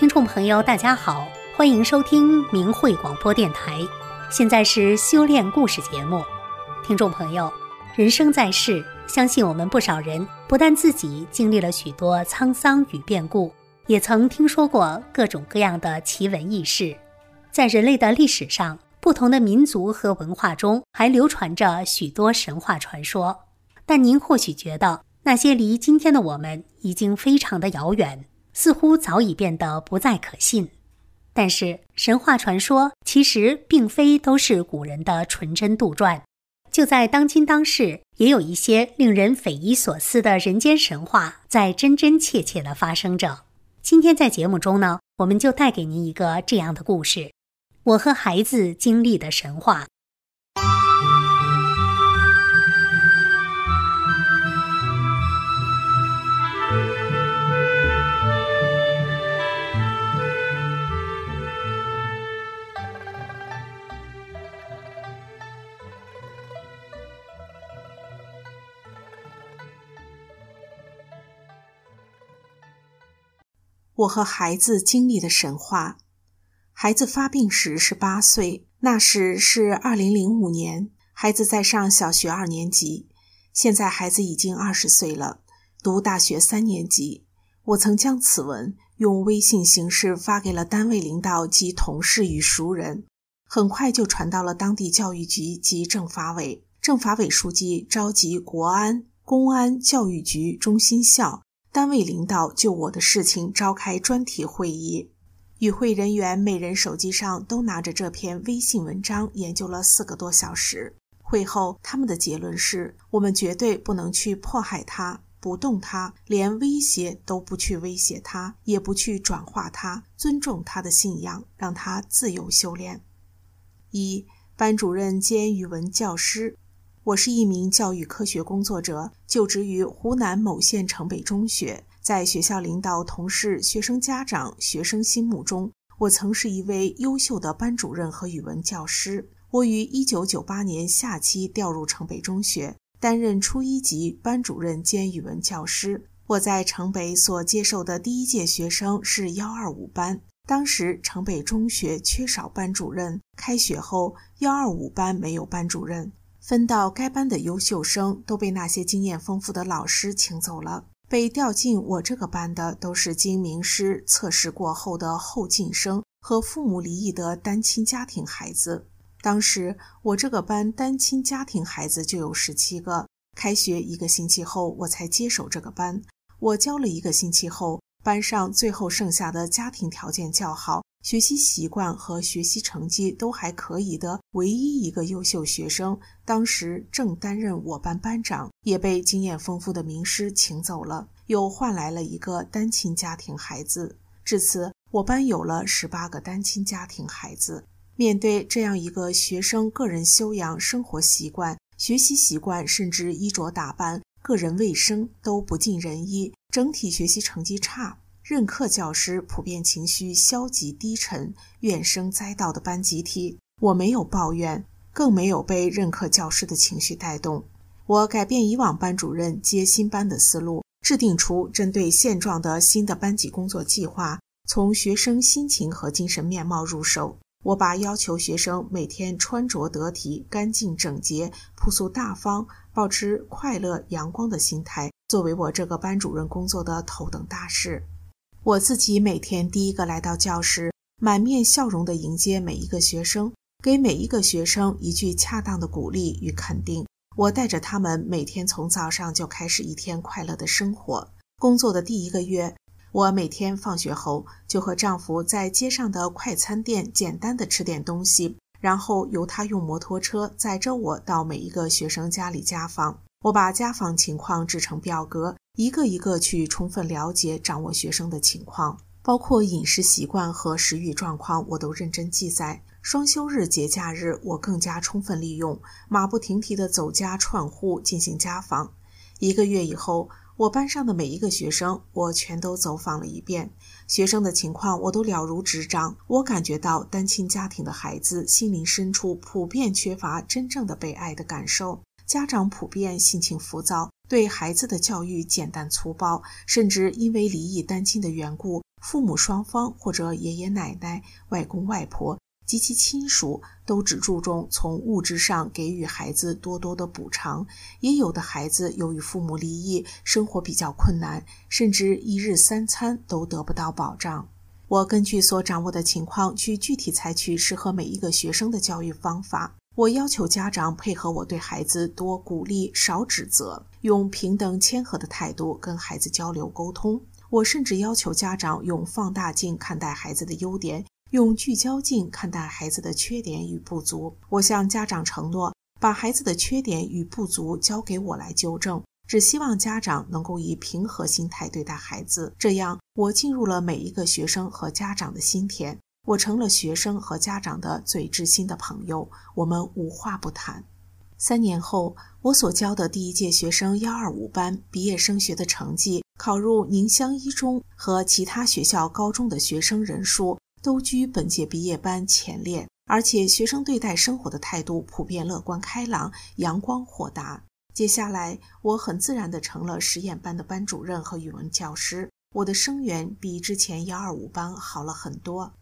听众朋友，大家好，欢迎收听明慧广播电台。现在是修炼故事节目。听众朋友，人生在世，相信我们不少人不但自己经历了许多沧桑与变故，也曾听说过各种各样的奇闻异事。在人类的历史上，不同的民族和文化中还流传着许多神话传说。但您或许觉得，那些离今天的我们已经非常的遥远。似乎早已变得不再可信，但是神话传说其实并非都是古人的纯真杜撰。就在当今当世，也有一些令人匪夷所思的人间神话在真真切切的发生着。今天在节目中呢，我们就带给您一个这样的故事：我和孩子经历的神话。我和孩子经历的神话。孩子发病时是八岁，那时是二零零五年，孩子在上小学二年级。现在孩子已经二十岁了，读大学三年级。我曾将此文用微信形式发给了单位领导及同事与熟人，很快就传到了当地教育局及政法委。政法委书记召集国安、公安、教育局、中心校。单位领导就我的事情召开专题会议，与会人员每人手机上都拿着这篇微信文章，研究了四个多小时。会后，他们的结论是：我们绝对不能去迫害他，不动他，连威胁都不去威胁他，也不去转化他，尊重他的信仰，让他自由修炼。一班主任兼语文教师。我是一名教育科学工作者，就职于湖南某县城北中学。在学校领导、同事、学生家长、学生心目中，我曾是一位优秀的班主任和语文教师。我于1998年夏期调入城北中学，担任初一级班主任兼语文教师。我在城北所接受的第一届学生是125班，当时城北中学缺少班主任，开学后125班没有班主任。分到该班的优秀生都被那些经验丰富的老师请走了，被调进我这个班的都是经名师测试过后的后进生和父母离异的单亲家庭孩子。当时我这个班单亲家庭孩子就有十七个。开学一个星期后，我才接手这个班。我教了一个星期后，班上最后剩下的家庭条件较好。学习习惯和学习成绩都还可以的唯一一个优秀学生，当时正担任我班班长，也被经验丰富的名师请走了，又换来了一个单亲家庭孩子。至此，我班有了十八个单亲家庭孩子。面对这样一个学生，个人修养、生活习惯、学习习惯，甚至衣着打扮、个人卫生都不尽人意，整体学习成绩差。任课教师普遍情绪消极低沉、怨声载道的班集体，我没有抱怨，更没有被任课教师的情绪带动。我改变以往班主任接新班的思路，制定出针对现状的新的班级工作计划，从学生心情和精神面貌入手。我把要求学生每天穿着得体、干净整洁、朴素大方，保持快乐阳光的心态，作为我这个班主任工作的头等大事。我自己每天第一个来到教室，满面笑容地迎接每一个学生，给每一个学生一句恰当的鼓励与肯定。我带着他们每天从早上就开始一天快乐的生活。工作的第一个月，我每天放学后就和丈夫在街上的快餐店简单的吃点东西，然后由他用摩托车载着我到每一个学生家里家访。我把家访情况制成表格。一个一个去充分了解、掌握学生的情况，包括饮食习惯和食欲状况，我都认真记载。双休日、节假日，我更加充分利用，马不停蹄地走家串户进行家访。一个月以后，我班上的每一个学生，我全都走访了一遍，学生的情况我都了如指掌。我感觉到单亲家庭的孩子心灵深处普遍缺乏真正的被爱的感受。家长普遍性情浮躁，对孩子的教育简单粗暴，甚至因为离异单亲的缘故，父母双方或者爷爷奶奶、外公外婆。及其亲属都只注重从物质上给予孩子多多的补偿，也有的孩子由于父母离异，生活比较困难，甚至一日三餐都得不到保障。我根据所掌握的情况去具体采取适合每一个学生的教育方法。我要求家长配合我对孩子多鼓励少指责，用平等谦和的态度跟孩子交流沟通。我甚至要求家长用放大镜看待孩子的优点。用聚焦镜看待孩子的缺点与不足。我向家长承诺，把孩子的缺点与不足交给我来纠正。只希望家长能够以平和心态对待孩子，这样我进入了每一个学生和家长的心田，我成了学生和家长的最知心的朋友，我们无话不谈。三年后，我所教的第一届学生幺二五班毕业升学的成绩，考入宁乡一中和其他学校高中的学生人数。都居本届毕业班前列，而且学生对待生活的态度普遍乐观开朗、阳光豁达。接下来，我很自然地成了实验班的班主任和语文教师。我的生源比之前幺二五班好了很多。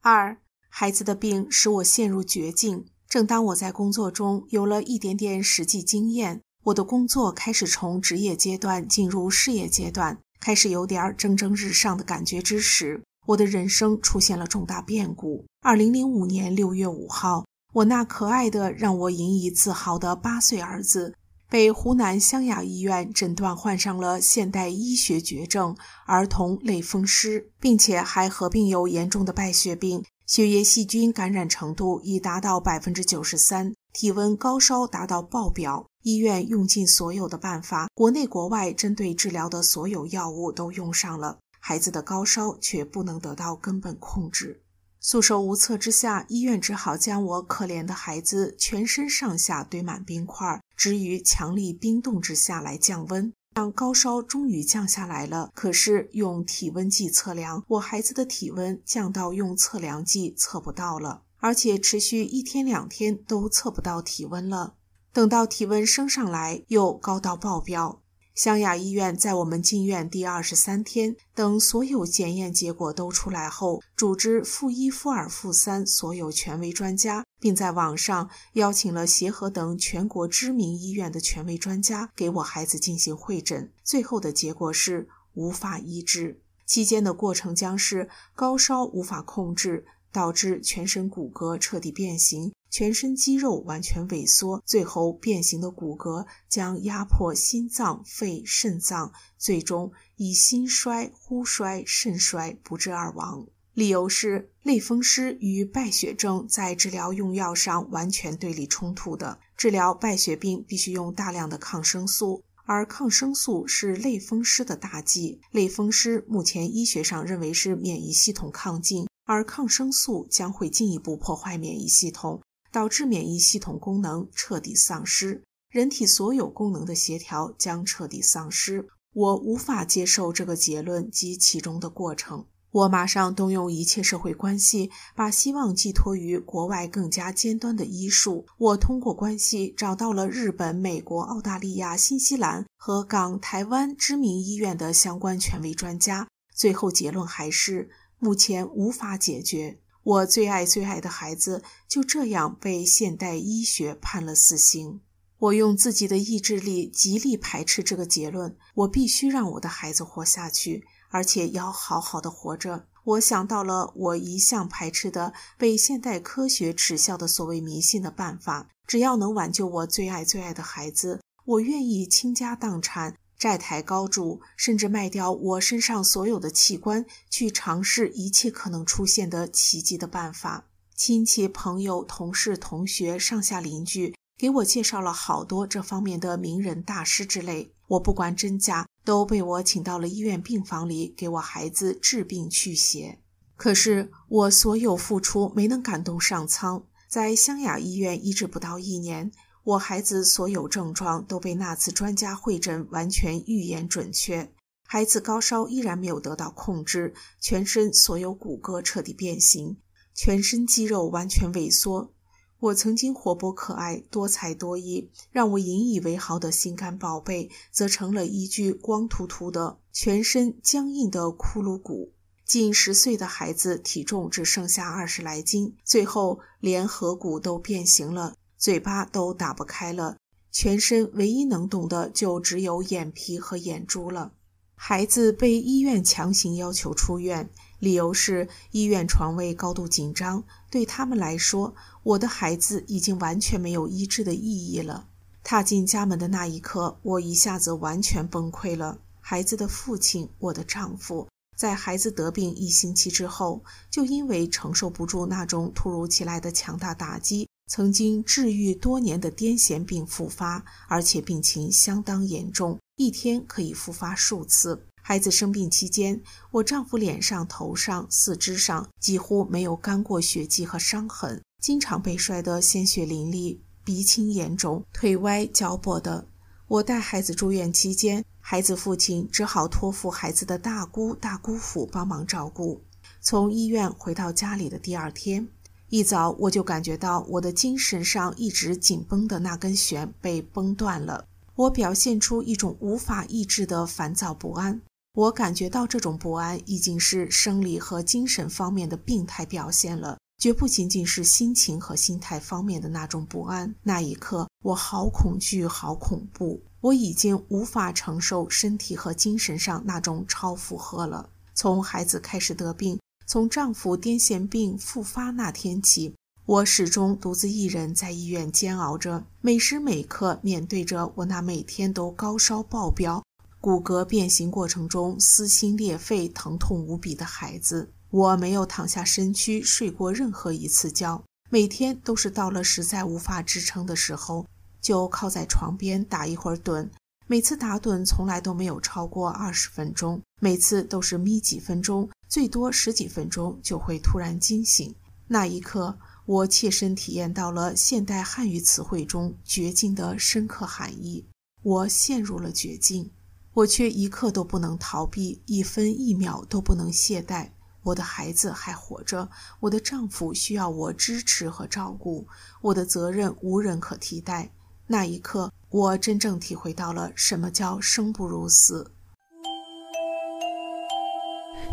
二，孩子的病使我陷入绝境。正当我在工作中有了一点点实际经验，我的工作开始从职业阶段进入事业阶段，开始有点蒸蒸日上的感觉之时。我的人生出现了重大变故。二零零五年六月五号，我那可爱的、让我引以自豪的八岁儿子，被湖南湘雅医院诊断患上了现代医学绝症——儿童类风湿，并且还合并有严重的败血病，血液细菌感染程度已达到百分之九十三，体温高烧达到爆表。医院用尽所有的办法，国内国外针对治疗的所有药物都用上了。孩子的高烧却不能得到根本控制，束手无策之下，医院只好将我可怜的孩子全身上下堆满冰块，置于强力冰冻之下来降温。让高烧终于降下来了，可是用体温计测量，我孩子的体温降到用测量计测不到了，而且持续一天两天都测不到体温了。等到体温升上来，又高到爆表。湘雅医院在我们进院第二十三天，等所有检验结果都出来后，组织负一、负二、负三所有权威专家，并在网上邀请了协和等全国知名医院的权威专家给我孩子进行会诊。最后的结果是无法医治，期间的过程将是高烧无法控制，导致全身骨骼彻底变形。全身肌肉完全萎缩，最后变形的骨骼将压迫心脏、肺、肾脏，最终以心衰、呼衰、肾衰不治而亡。理由是类风湿与败血症在治疗用药上完全对立冲突的。治疗败血病必须用大量的抗生素，而抗生素是类风湿的大忌。类风湿目前医学上认为是免疫系统亢进，而抗生素将会进一步破坏免疫系统。导致免疫系统功能彻底丧失，人体所有功能的协调将彻底丧失。我无法接受这个结论及其中的过程。我马上动用一切社会关系，把希望寄托于国外更加尖端的医术。我通过关系找到了日本、美国、澳大利亚、新西兰和港、台湾知名医院的相关权威专家。最后结论还是目前无法解决。我最爱最爱的孩子就这样被现代医学判了死刑。我用自己的意志力极力排斥这个结论。我必须让我的孩子活下去，而且要好好的活着。我想到了我一向排斥的被现代科学耻笑的所谓迷信的办法。只要能挽救我最爱最爱的孩子，我愿意倾家荡产。债台高筑，甚至卖掉我身上所有的器官，去尝试一切可能出现的奇迹的办法。亲戚、朋友、同事、同学、上下邻居给我介绍了好多这方面的名人大师之类，我不管真假，都被我请到了医院病房里给我孩子治病去邪。可是我所有付出没能感动上苍，在湘雅医院医治不到一年。我孩子所有症状都被那次专家会诊完全预言准确，孩子高烧依然没有得到控制，全身所有骨骼彻底变形，全身肌肉完全萎缩，我曾经活泼可爱、多才多艺，让我引以为豪的心肝宝贝，则成了一具光秃秃的、全身僵硬的骷髅骨。近十岁的孩子体重只剩下二十来斤，最后连颌骨都变形了，嘴巴都打不开了，全身唯一能动的就只有眼皮和眼珠了。孩子被医院强行要求出院。理由是医院床位高度紧张，对他们来说，我的孩子已经完全没有医治的意义了。踏进家门的那一刻，我一下子完全崩溃了。孩子的父亲，我的丈夫，在孩子得病一星期之后，就因为承受不住那种突如其来的强大打击，曾经治愈多年的癫痫病复发，而且病情相当严重，一天可以复发数次。孩子生病期间，我丈夫脸上、头上、四肢上几乎没有干过血迹和伤痕，经常被摔得鲜血淋漓，鼻青眼肿，腿歪脚跛的。我带孩子住院期间，孩子父亲只好托付孩子的大姑、大姑父帮忙照顾。从医院回到家里的第二天一早，我就感觉到我的精神上一直紧绷的那根弦被绷断了。我表现出一种无法抑制的烦躁不安。我感觉到这种不安已经是生理和精神方面的病态表现了，绝不仅仅是心情和心态方面的那种不安。那一刻，我好恐惧，好恐怖，我已经无法承受身体和精神上那种超负荷了。从孩子开始得病，从丈夫癫痫病复发那天起，我始终独自一人在医院煎熬着，每时每刻面对着我那每天都高烧爆表。骨骼变形过程中撕心裂肺、疼痛无比的孩子，我没有躺下身躯睡过任何一次觉，每天都是到了实在无法支撑的时候，就靠在床边打一会儿盹。每次打盹从来都没有超过二十分钟，每次都是眯几分钟，最多十几分钟就会突然惊醒。那一刻，我切身体验到了现代汉语词汇中“绝境”的深刻含义，我陷入了绝境。我却一刻都不能逃避，一分一秒都不能懈怠。我的孩子还活着，我的丈夫需要我支持和照顾，我的责任无人可替代。那一刻，我真正体会到了什么叫生不如死。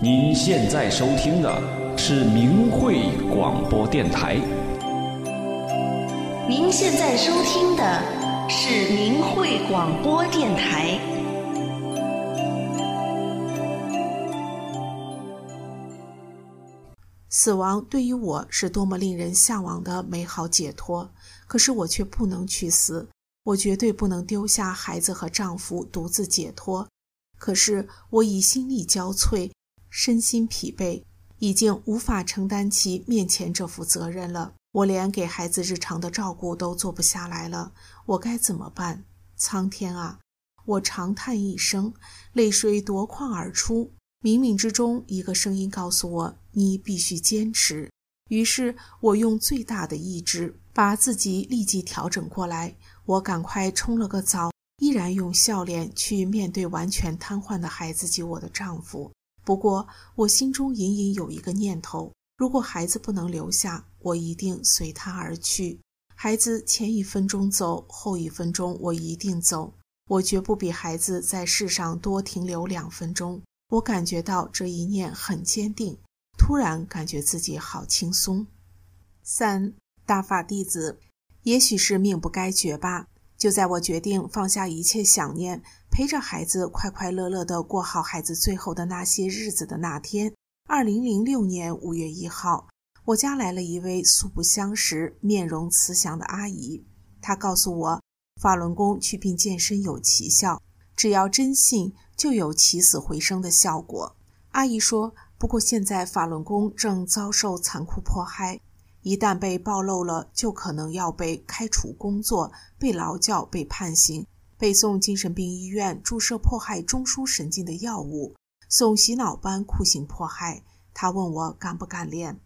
您现在收听的是明慧广播电台。您现在收听的是明慧广播电台。死亡对于我是多么令人向往的美好解脱，可是我却不能去死，我绝对不能丢下孩子和丈夫独自解脱。可是我已心力交瘁，身心疲惫，已经无法承担起面前这副责任了。我连给孩子日常的照顾都做不下来了，我该怎么办？苍天啊！我长叹一声，泪水夺眶而出。冥冥之中，一个声音告诉我：“你必须坚持。”于是，我用最大的意志把自己立即调整过来。我赶快冲了个澡，依然用笑脸去面对完全瘫痪的孩子及我的丈夫。不过，我心中隐隐有一个念头：如果孩子不能留下，我一定随他而去。孩子前一分钟走，后一分钟我一定走。我绝不比孩子在世上多停留两分钟。我感觉到这一念很坚定，突然感觉自己好轻松。三大法弟子，也许是命不该绝吧。就在我决定放下一切想念，陪着孩子快快乐乐地过好孩子最后的那些日子的那天，二零零六年五月一号，我家来了一位素不相识、面容慈祥的阿姨。她告诉我，法轮功祛病健身有奇效，只要真信。就有起死回生的效果。阿姨说：“不过现在法轮功正遭受残酷迫害，一旦被暴露了，就可能要被开除工作、被劳教、被判刑、被送精神病医院注射迫害中枢神经的药物，送洗脑班酷刑迫害。”他问我敢不敢练。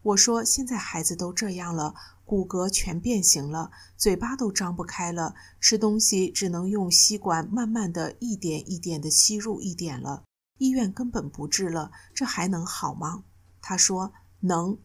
我说：“现在孩子都这样了。”骨骼全变形了，嘴巴都张不开了，吃东西只能用吸管慢慢的一点一点的吸入一点了。医院根本不治了，这还能好吗？他说能。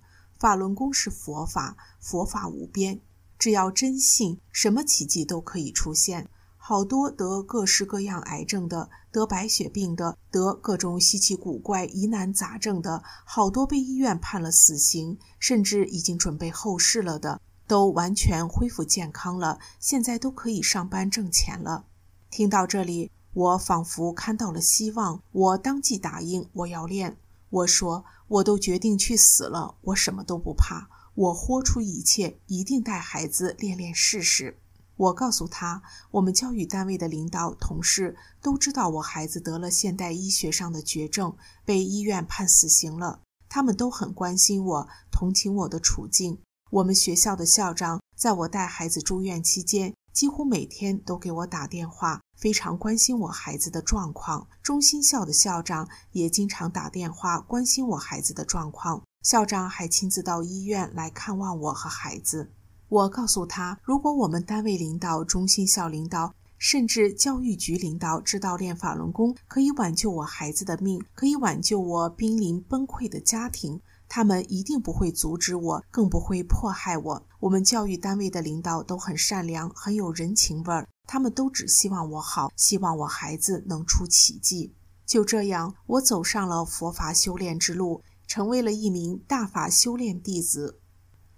法轮功是佛法，佛法无边，只要真信，什么奇迹都可以出现。好多得各式各样癌症的，得白血病的，得各种稀奇古怪疑难杂症的，好多被医院判了死刑，甚至已经准备后事了的，都完全恢复健康了，现在都可以上班挣钱了。听到这里，我仿佛看到了希望，我当即答应我要练。我说，我都决定去死了，我什么都不怕，我豁出一切，一定带孩子练练试试。我告诉他，我们教育单位的领导、同事都知道我孩子得了现代医学上的绝症，被医院判死刑了。他们都很关心我，同情我的处境。我们学校的校长在我带孩子住院期间，几乎每天都给我打电话，非常关心我孩子的状况。中心校的校长也经常打电话关心我孩子的状况。校长还亲自到医院来看望我和孩子。我告诉他，如果我们单位领导、中心校领导，甚至教育局领导知道练法轮功可以挽救我孩子的命，可以挽救我濒临崩溃的家庭，他们一定不会阻止我，更不会迫害我。我们教育单位的领导都很善良，很有人情味儿，他们都只希望我好，希望我孩子能出奇迹。就这样，我走上了佛法修炼之路，成为了一名大法修炼弟子。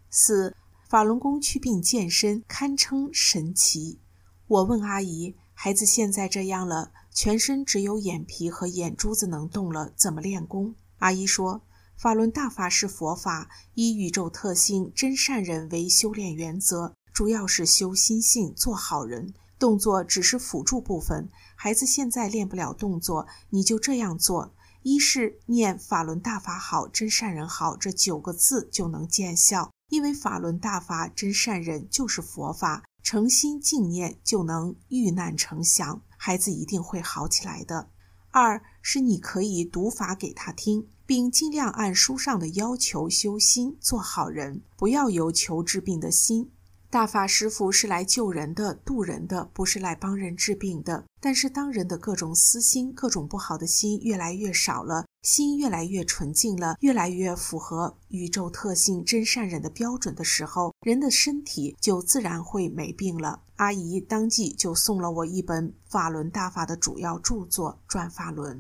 四。法轮功祛病健身堪称神奇。我问阿姨：“孩子现在这样了，全身只有眼皮和眼珠子能动了，怎么练功？”阿姨说：“法轮大法是佛法，以宇宙特性真善人为修炼原则，主要是修心性，做好人。动作只是辅助部分。孩子现在练不了动作，你就这样做：一是念‘法轮大法好，真善人好’这九个字就能见效。”因为法轮大法真善人就是佛法，诚心敬念就能遇难成祥，孩子一定会好起来的。二是你可以读法给他听，并尽量按书上的要求修心，做好人，不要有求治病的心。大法师傅是来救人的、渡人的，不是来帮人治病的。但是，当人的各种私心、各种不好的心越来越少了，心越来越纯净了，越来越符合宇宙特性真善忍的标准的时候，人的身体就自然会没病了。阿姨当即就送了我一本法轮大法的主要著作《转法轮》。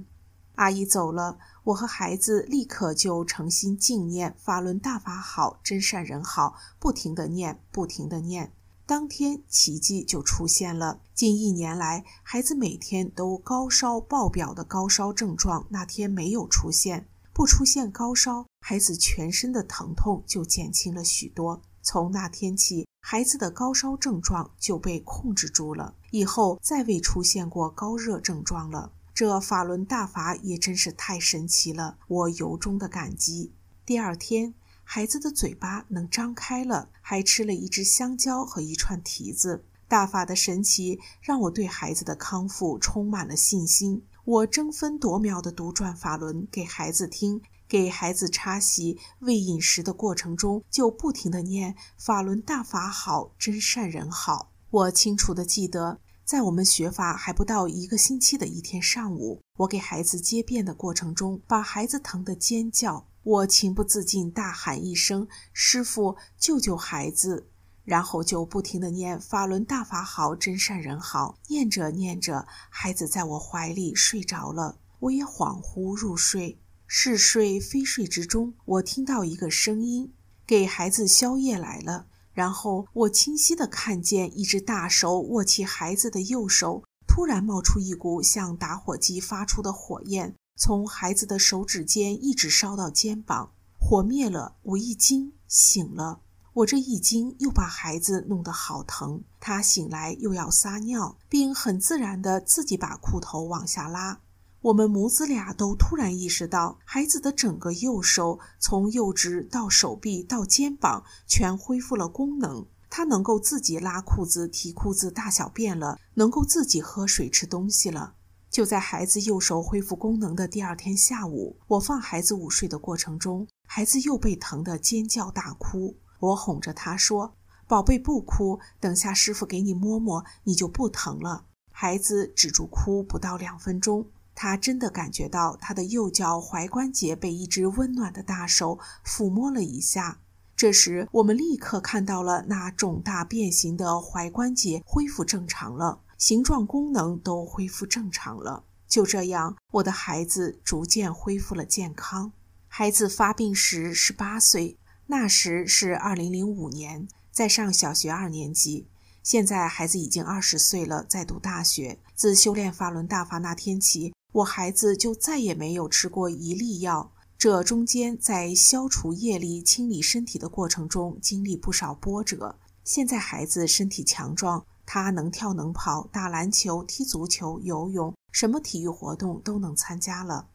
阿姨走了。我和孩子立刻就诚心敬念法轮大法好，真善人好，不停的念，不停的念。当天奇迹就出现了。近一年来，孩子每天都高烧爆表的高烧症状，那天没有出现。不出现高烧，孩子全身的疼痛就减轻了许多。从那天起，孩子的高烧症状就被控制住了，以后再未出现过高热症状了。这法轮大法也真是太神奇了，我由衷的感激。第二天，孩子的嘴巴能张开了，还吃了一只香蕉和一串提子。大法的神奇让我对孩子的康复充满了信心。我争分夺秒地读转法轮给孩子听，给孩子擦洗、喂饮食的过程中，就不停地念“法轮大法好，真善人好”。我清楚地记得。在我们学法还不到一个星期的一天上午，我给孩子接便的过程中，把孩子疼得尖叫，我情不自禁大喊一声：“师傅，救救孩子！”然后就不停地念“法轮大法好，真善人好”，念着念着，孩子在我怀里睡着了，我也恍惚入睡。是睡非睡之中，我听到一个声音：“给孩子宵夜来了。”然后我清晰地看见一只大手握起孩子的右手，突然冒出一股像打火机发出的火焰，从孩子的手指间一直烧到肩膀。火灭了，我一惊醒了。我这一惊又把孩子弄得好疼。他醒来又要撒尿，并很自然地自己把裤头往下拉。我们母子俩都突然意识到，孩子的整个右手，从右指到手臂到肩膀，全恢复了功能。他能够自己拉裤子、提裤子、大小便了，能够自己喝水、吃东西了。就在孩子右手恢复功能的第二天下午，我放孩子午睡的过程中，孩子又被疼得尖叫大哭。我哄着他说：“宝贝，不哭，等下师傅给你摸摸，你就不疼了。”孩子止住哭不到两分钟。他真的感觉到他的右脚踝关节被一只温暖的大手抚摸了一下，这时，我们立刻看到了那肿大变形的踝关节恢复正常了，形状功能都恢复正常了。就这样，我的孩子逐渐恢复了健康。孩子发病时是八岁，那时是二零零五年，在上小学二年级。现在孩子已经二十岁了，在读大学。自修炼法轮大法那天起，我孩子就再也没有吃过一粒药。这中间在消除业力、清理身体的过程中，经历不少波折。现在孩子身体强壮，他能跳能跑，打篮球、踢足球、游泳，什么体育活动都能参加了。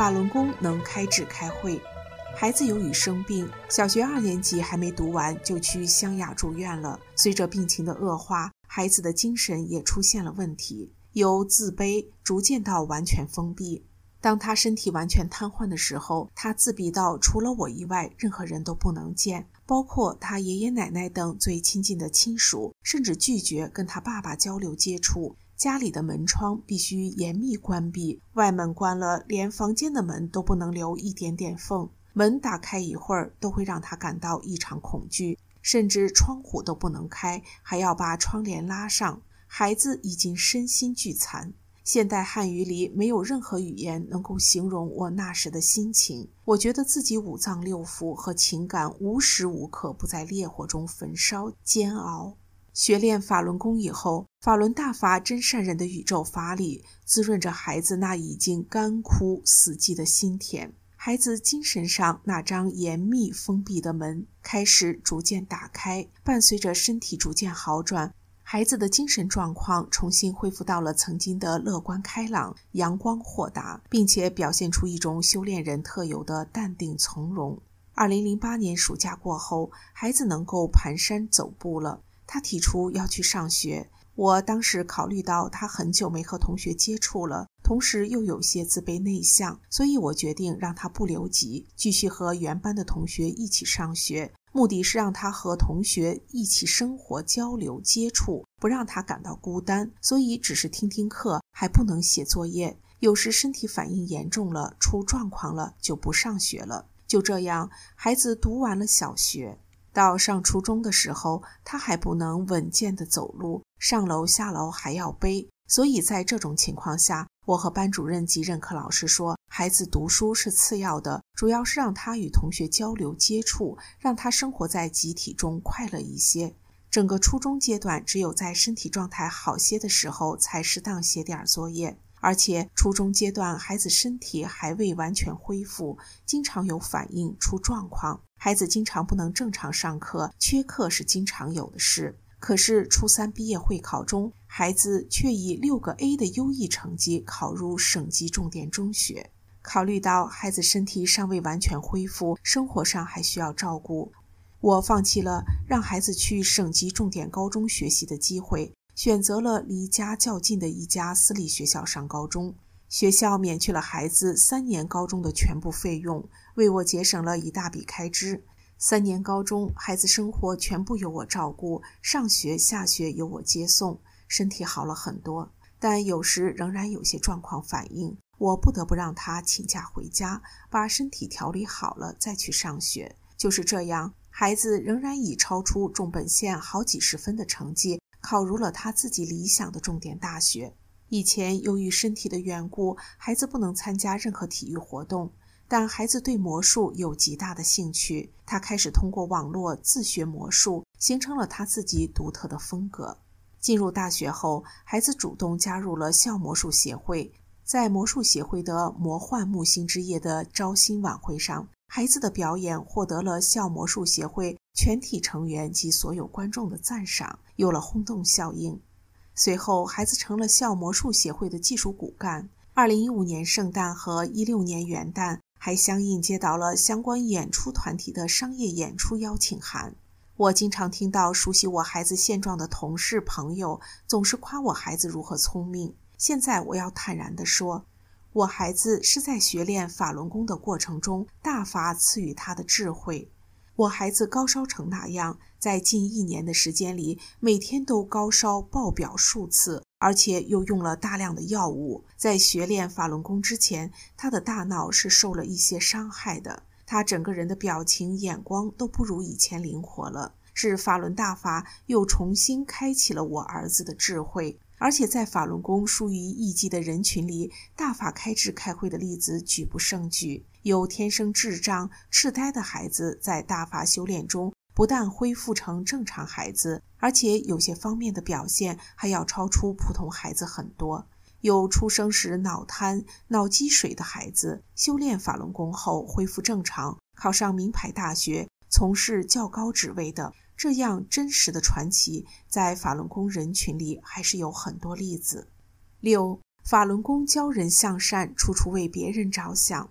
法轮功能开智开会。孩子由于生病，小学二年级还没读完就去湘雅住院了。随着病情的恶化，孩子的精神也出现了问题，由自卑逐渐到完全封闭。当他身体完全瘫痪的时候，他自闭到除了我以外，任何人都不能见，包括他爷爷奶奶等最亲近的亲属，甚至拒绝跟他爸爸交流接触。家里的门窗必须严密关闭，外门关了，连房间的门都不能留一点点缝。门打开一会儿，都会让他感到异常恐惧，甚至窗户都不能开，还要把窗帘拉上。孩子已经身心俱残。现代汉语里没有任何语言能够形容我那时的心情。我觉得自己五脏六腑和情感无时无刻不在烈火中焚烧、煎熬。学练法轮功以后，法轮大法真善人的宇宙法理滋润着孩子那已经干枯死寂的心田。孩子精神上那张严密封闭的门开始逐渐打开，伴随着身体逐渐好转，孩子的精神状况重新恢复到了曾经的乐观开朗、阳光豁达，并且表现出一种修炼人特有的淡定从容。二零零八年暑假过后，孩子能够蹒跚走步了。他提出要去上学，我当时考虑到他很久没和同学接触了，同时又有些自卑内向，所以我决定让他不留级，继续和原班的同学一起上学。目的是让他和同学一起生活、交流、接触，不让他感到孤单。所以只是听听课，还不能写作业。有时身体反应严重了，出状况了，就不上学了。就这样，孩子读完了小学。到上初中的时候，他还不能稳健地走路，上楼下楼还要背。所以在这种情况下，我和班主任及任课老师说，孩子读书是次要的，主要是让他与同学交流接触，让他生活在集体中快乐一些。整个初中阶段，只有在身体状态好些的时候，才适当写点作业。而且初中阶段，孩子身体还未完全恢复，经常有反应出状况。孩子经常不能正常上课，缺课是经常有的事。可是初三毕业会考中，孩子却以六个 A 的优异成绩考入省级重点中学。考虑到孩子身体尚未完全恢复，生活上还需要照顾，我放弃了让孩子去省级重点高中学习的机会。选择了离家较近的一家私立学校上高中，学校免去了孩子三年高中的全部费用，为我节省了一大笔开支。三年高中，孩子生活全部由我照顾，上学下学由我接送，身体好了很多。但有时仍然有些状况反应，我不得不让他请假回家，把身体调理好了再去上学。就是这样，孩子仍然以超出重本线好几十分的成绩。考入了他自己理想的重点大学。以前由于身体的缘故，孩子不能参加任何体育活动，但孩子对魔术有极大的兴趣。他开始通过网络自学魔术，形成了他自己独特的风格。进入大学后，孩子主动加入了校魔术协会。在魔术协会的魔幻木星之夜的招新晚会上，孩子的表演获得了校魔术协会。全体成员及所有观众的赞赏，有了轰动效应。随后，孩子成了校魔术协会的技术骨干。二零一五年圣诞和一六年元旦，还相应接到了相关演出团体的商业演出邀请函。我经常听到熟悉我孩子现状的同事朋友总是夸我孩子如何聪明。现在我要坦然地说，我孩子是在学练法轮功的过程中，大法赐予他的智慧。我孩子高烧成那样，在近一年的时间里，每天都高烧爆表数次，而且又用了大量的药物。在学练法轮功之前，他的大脑是受了一些伤害的，他整个人的表情、眼光都不如以前灵活了。是法轮大法又重新开启了我儿子的智慧。而且在法轮功疏于一击的人群里，大法开智开会的例子举不胜举。有天生智障、痴呆的孩子，在大法修炼中，不但恢复成正常孩子，而且有些方面的表现还要超出普通孩子很多。有出生时脑瘫、脑积水的孩子，修炼法轮功后恢复正常，考上名牌大学，从事较高职位的。这样真实的传奇，在法轮功人群里还是有很多例子。六，法轮功教人向善，处处为别人着想。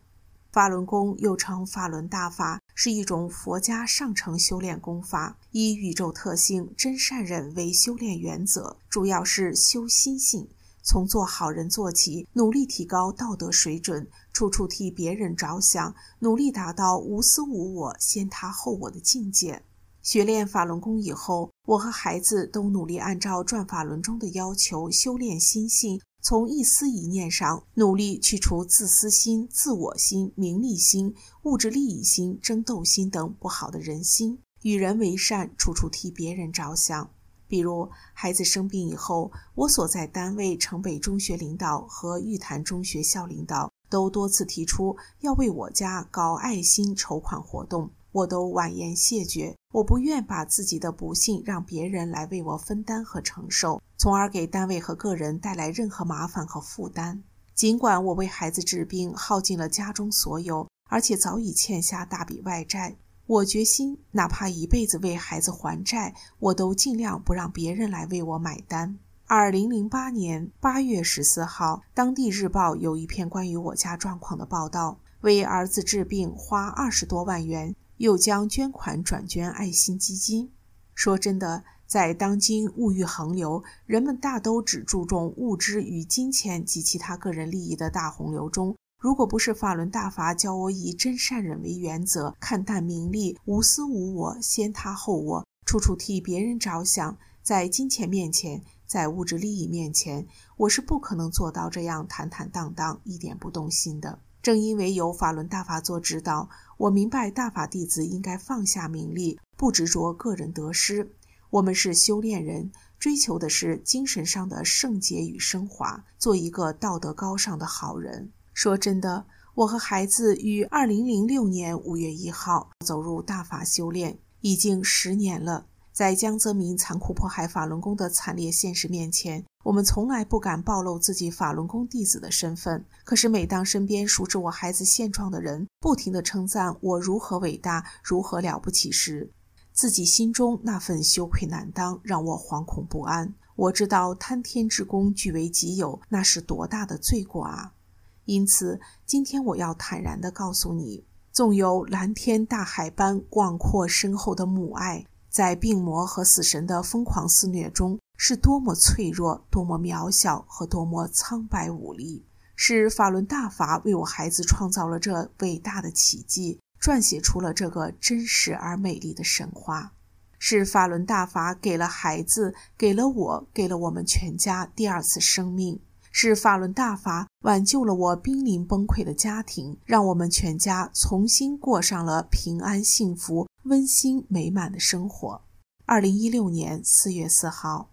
法轮功又称法轮大法，是一种佛家上乘修炼功法，以宇宙特性真善忍为修炼原则，主要是修心性，从做好人做起，努力提高道德水准，处处替别人着想，努力达到无私无我、先他后我的境界。学练法轮功以后，我和孩子都努力按照转法轮中的要求修炼心性，从一丝一念上努力去除自私心、自我心、名利心、物质利益心、争斗心等不好的人心，与人为善，处处替别人着想。比如孩子生病以后，我所在单位城北中学领导和玉潭中学校领导都多次提出要为我家搞爱心筹款活动。我都婉言谢绝，我不愿把自己的不幸让别人来为我分担和承受，从而给单位和个人带来任何麻烦和负担。尽管我为孩子治病耗尽了家中所有，而且早已欠下大笔外债，我决心哪怕一辈子为孩子还债，我都尽量不让别人来为我买单。二零零八年八月十四号，当地日报有一篇关于我家状况的报道：为儿子治病花二十多万元。又将捐款转捐爱心基金。说真的，在当今物欲横流，人们大都只注重物质与金钱及其他个人利益的大洪流中，如果不是法轮大法教我以真善忍为原则，看淡名利，无私无我，先他后我，处处替别人着想，在金钱面前，在物质利益面前，我是不可能做到这样坦坦荡荡、一点不动心的。正因为有法轮大法做指导。我明白，大法弟子应该放下名利，不执着个人得失。我们是修炼人，追求的是精神上的圣洁与升华，做一个道德高尚的好人。说真的，我和孩子于二零零六年五月一号走入大法修炼，已经十年了。在江泽民残酷迫害法轮功的惨烈现实面前，我们从来不敢暴露自己法轮功弟子的身份。可是，每当身边熟知我孩子现状的人不停地称赞我如何伟大、如何了不起时，自己心中那份羞愧难当，让我惶恐不安。我知道贪天之功据为己有，那是多大的罪过啊！因此，今天我要坦然地告诉你，纵有蓝天大海般广阔深厚的母爱。在病魔和死神的疯狂肆虐中，是多么脆弱、多么渺小和多么苍白无力。是法轮大法为我孩子创造了这伟大的奇迹，撰写出了这个真实而美丽的神话。是法轮大法给了孩子，给了我，给了我们全家第二次生命。是法轮大法挽救了我濒临崩溃的家庭，让我们全家重新过上了平安幸福。温馨美满的生活。二零一六年四月四号，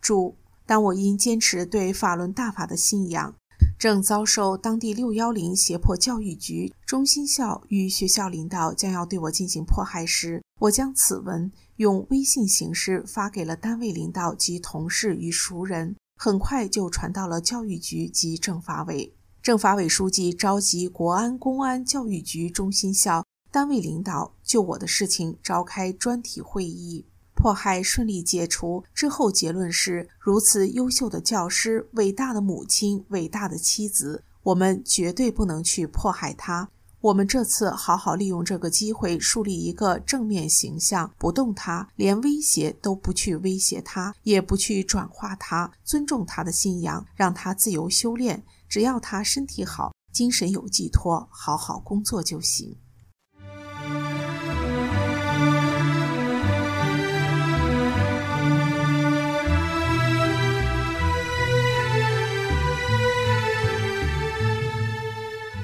注：当我因坚持对法轮大法的信仰，正遭受当地六幺零胁迫教育局、中心校与学校领导将要对我进行迫害时，我将此文用微信形式发给了单位领导及同事与熟人，很快就传到了教育局及政法委。政法委书记召集国安、公安、教育局、中心校。单位领导就我的事情召开专题会议，迫害顺利解除之后，结论是：如此优秀的教师、伟大的母亲、伟大的妻子，我们绝对不能去迫害他。我们这次好好利用这个机会，树立一个正面形象，不动他，连威胁都不去威胁他，也不去转化他，尊重他的信仰，让他自由修炼，只要他身体好，精神有寄托，好好工作就行。